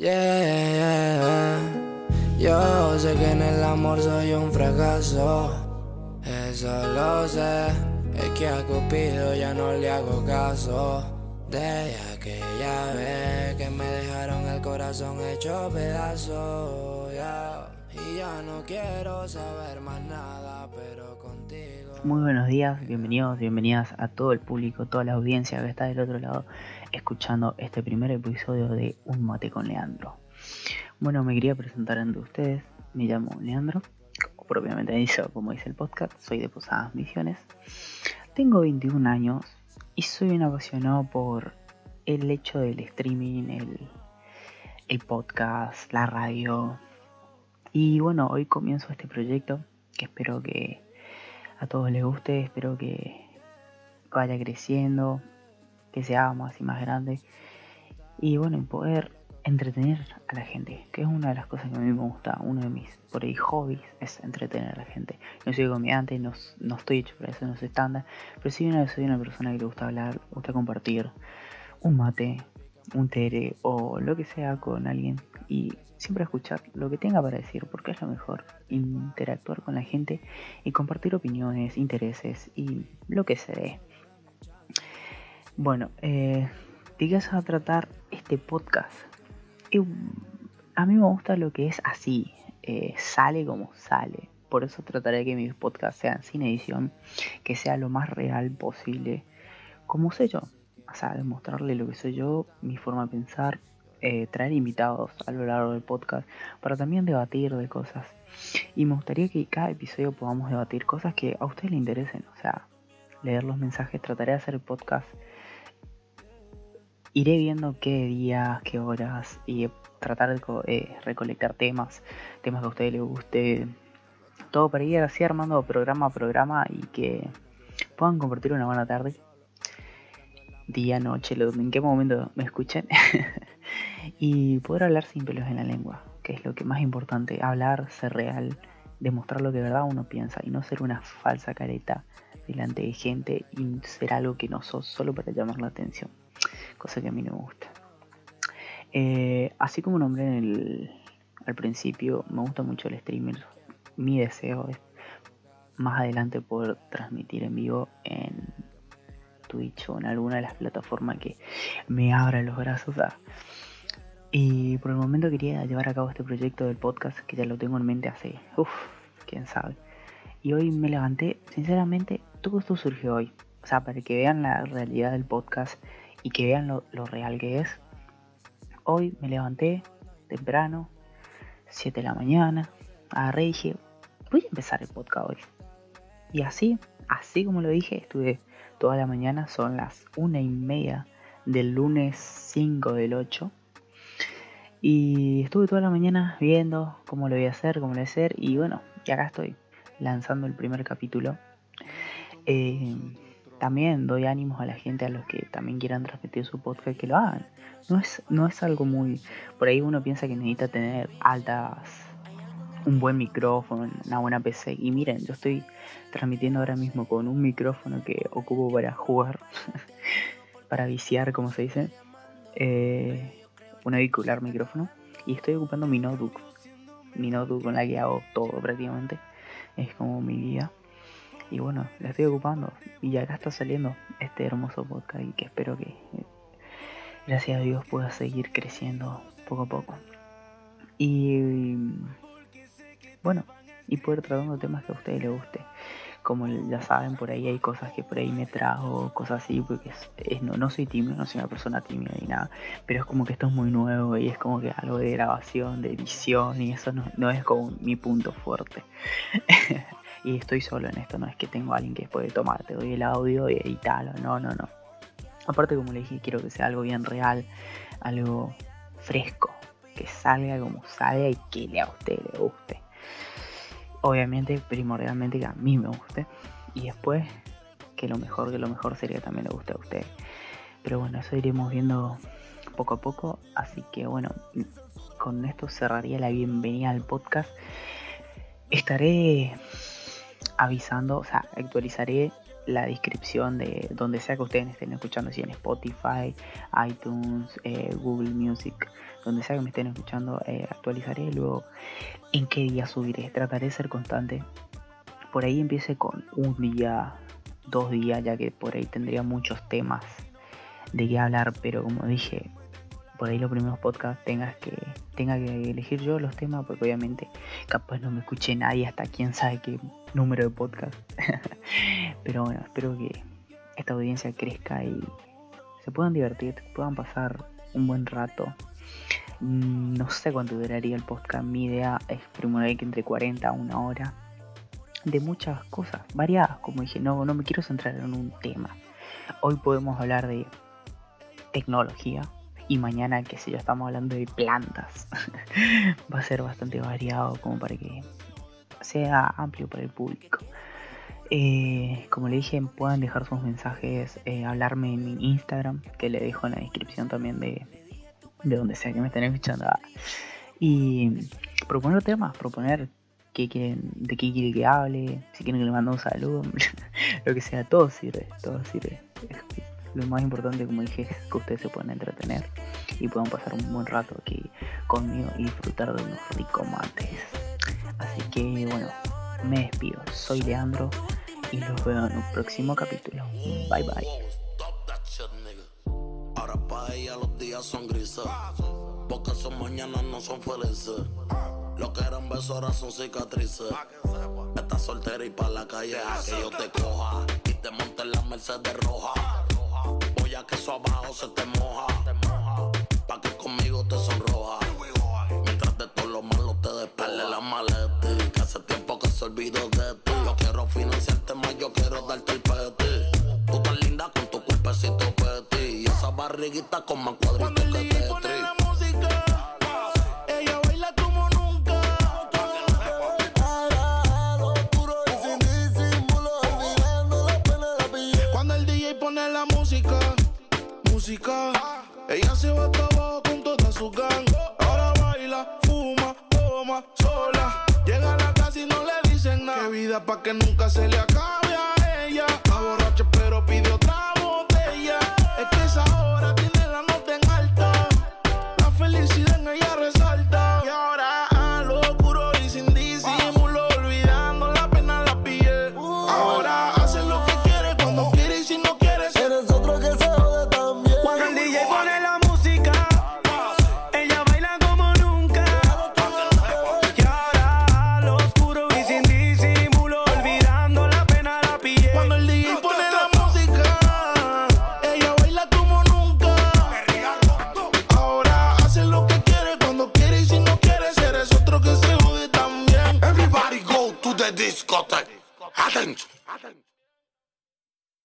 Yeah, Yo sé que en el amor soy un fracaso. Eso lo sé. Es que a Cupido ya no le hago caso. De aquella vez que me dejaron el corazón hecho pedazo. Y ya no quiero saber más nada, pero contigo. Muy buenos días, bienvenidos, bienvenidas a todo el público, toda la audiencia que está del otro lado escuchando este primer episodio de Un mate con Leandro. Bueno, me quería presentar ante ustedes. Me llamo Leandro, o propiamente dicho, como dice el podcast, soy de Posadas Misiones. Tengo 21 años y soy un apasionado por el hecho del streaming, el, el podcast, la radio. Y bueno, hoy comienzo este proyecto que espero que a todos les guste, espero que vaya creciendo, que se haga más y más grande. Y bueno, poder entretener a la gente, que es una de las cosas que a mí me gusta, uno de mis por ahí hobbies es entretener a la gente. No soy comediante, no, no estoy hecho para eso, no soy estándar, pero sí una, soy una persona que le gusta hablar, gusta compartir un mate, un tere o lo que sea con alguien y siempre escuchar lo que tenga para decir, porque es lo mejor, interactuar con la gente y compartir opiniones, intereses y lo que se dé. Bueno, eh, ¿de a tratar este podcast? a mí me gusta lo que es así, eh, sale como sale. Por eso trataré que mis podcasts sean sin edición, que sea lo más real posible, como sé yo. O sea, demostrarle lo que soy yo, mi forma de pensar, eh, traer invitados a lo largo del podcast para también debatir de cosas. Y me gustaría que cada episodio podamos debatir cosas que a ustedes les interesen. O sea, leer los mensajes, trataré de hacer el podcast iré viendo qué días, qué horas y tratar de eh, recolectar temas, temas que a ustedes les guste, todo para ir así armando programa a programa y que puedan compartir una buena tarde, día, noche, en qué momento me escuchen. Y poder hablar sin pelos en la lengua, que es lo que más importante, hablar, ser real, demostrar lo que verdad uno piensa y no ser una falsa careta delante de gente y ser algo que no sos solo para llamar la atención cosa que a mí no me gusta. Eh, así como nombré en al principio, me gusta mucho el streamer. Mi deseo es más adelante poder transmitir en vivo en Twitch o en alguna de las plataformas que me abra los brazos. Y por el momento quería llevar a cabo este proyecto del podcast que ya lo tengo en mente hace, uff, quién sabe. Y hoy me levanté, sinceramente, todo esto surgió hoy. O sea, para que vean la realidad del podcast y que vean lo, real que es. Hoy me levanté temprano, 7 de la mañana, agarré y dije, voy a empezar el podcast hoy. Y así, así como lo dije, estuve toda la mañana, son las una y media del lunes 5 del 8. Y estuve toda la mañana viendo cómo lo voy a hacer, cómo lo voy a hacer. Y bueno, y acá estoy lanzando el primer capítulo. Eh, también doy ánimos a la gente, a los que también quieran transmitir su podcast, que lo hagan. No es, no es algo muy... Por ahí uno piensa que necesita tener altas... Un buen micrófono, una buena PC. Y miren, yo estoy transmitiendo ahora mismo con un micrófono que ocupo para jugar, para viciar, como se dice. Eh, un auricular micrófono. Y estoy ocupando mi notebook. Mi notebook con la que hago todo prácticamente. Es como mi vida. Y bueno, la estoy ocupando. Y acá está saliendo este hermoso podcast y que espero que, gracias a Dios, pueda seguir creciendo poco a poco. Y bueno, y poder tratando temas que a ustedes les guste. Como ya saben, por ahí hay cosas que por ahí me trajo, cosas así, porque es, no, no soy tímido, no soy una persona tímida ni nada, pero es como que esto es muy nuevo y es como que algo de grabación, de edición y eso no, no es como mi punto fuerte. y estoy solo en esto, no es que tengo a alguien que puede tomar, te doy el audio y editarlo, no, no, no. Aparte como le dije, quiero que sea algo bien real, algo fresco, que salga como salga y que a usted le guste. Obviamente, primordialmente que a mí me guste. Y después, que lo mejor, que lo mejor sería que también le guste a usted. Pero bueno, eso iremos viendo poco a poco. Así que bueno, con esto cerraría la bienvenida al podcast. Estaré avisando, o sea, actualizaré la descripción de donde sea que ustedes estén escuchando, si en Spotify, iTunes, eh, Google Music, donde sea que me estén escuchando, eh, actualizaré luego en qué día subiré. Trataré de ser constante. Por ahí empiece con un día, dos días, ya que por ahí tendría muchos temas de qué hablar, pero como dije, por ahí los primeros podcasts tengas que tenga que elegir yo los temas porque obviamente capaz no me escuche nadie hasta quién sabe qué número de podcast. Pero bueno espero que esta audiencia crezca y se puedan divertir puedan pasar un buen rato. Mm, no sé cuánto duraría el podcast mi idea es primero que entre 40 a una hora de muchas cosas variadas como dije no no me quiero centrar en un tema. Hoy podemos hablar de tecnología y mañana, que sé yo, estamos hablando de plantas. Va a ser bastante variado como para que sea amplio para el público. Eh, como le dije, puedan dejar sus mensajes, eh, hablarme en mi Instagram, que le dejo en la descripción también de, de donde sea que me estén escuchando. Y proponer temas, proponer qué quieren, de qué quiere que hable, si quieren que le mande un saludo, lo que sea, todo sirve, todo sirve lo más importante, como dije, es que ustedes se puedan entretener y puedan pasar un buen rato aquí conmigo y disfrutar de unos ricos mates. Así que bueno, me despido. Soy Leandro y los veo en un próximo capítulo. Bye bye. Ahora para ella los días son grises, porque son mañanas no son felices. Lo que eran besos ahora son cicatrices. Estás soltera y para la calle que yo te coja y te monte en la Mercedes roja que eso abajo se te moja. Pa' que conmigo te sonroja. Mientras de todo lo malo te despele la maleta. Que hace tiempo que se olvidó de ti. Yo quiero financiarte más, yo quiero darte el peti. Tú tan linda con tu cuerpecito peti. Y esa barriguita con más cuadritos que te Ella se va hasta abajo con toda su gang. Ahora baila, fuma, toma, sola. Llega a la casa y no le dicen nada. Qué vida pa' que nunca se le acabe a ella.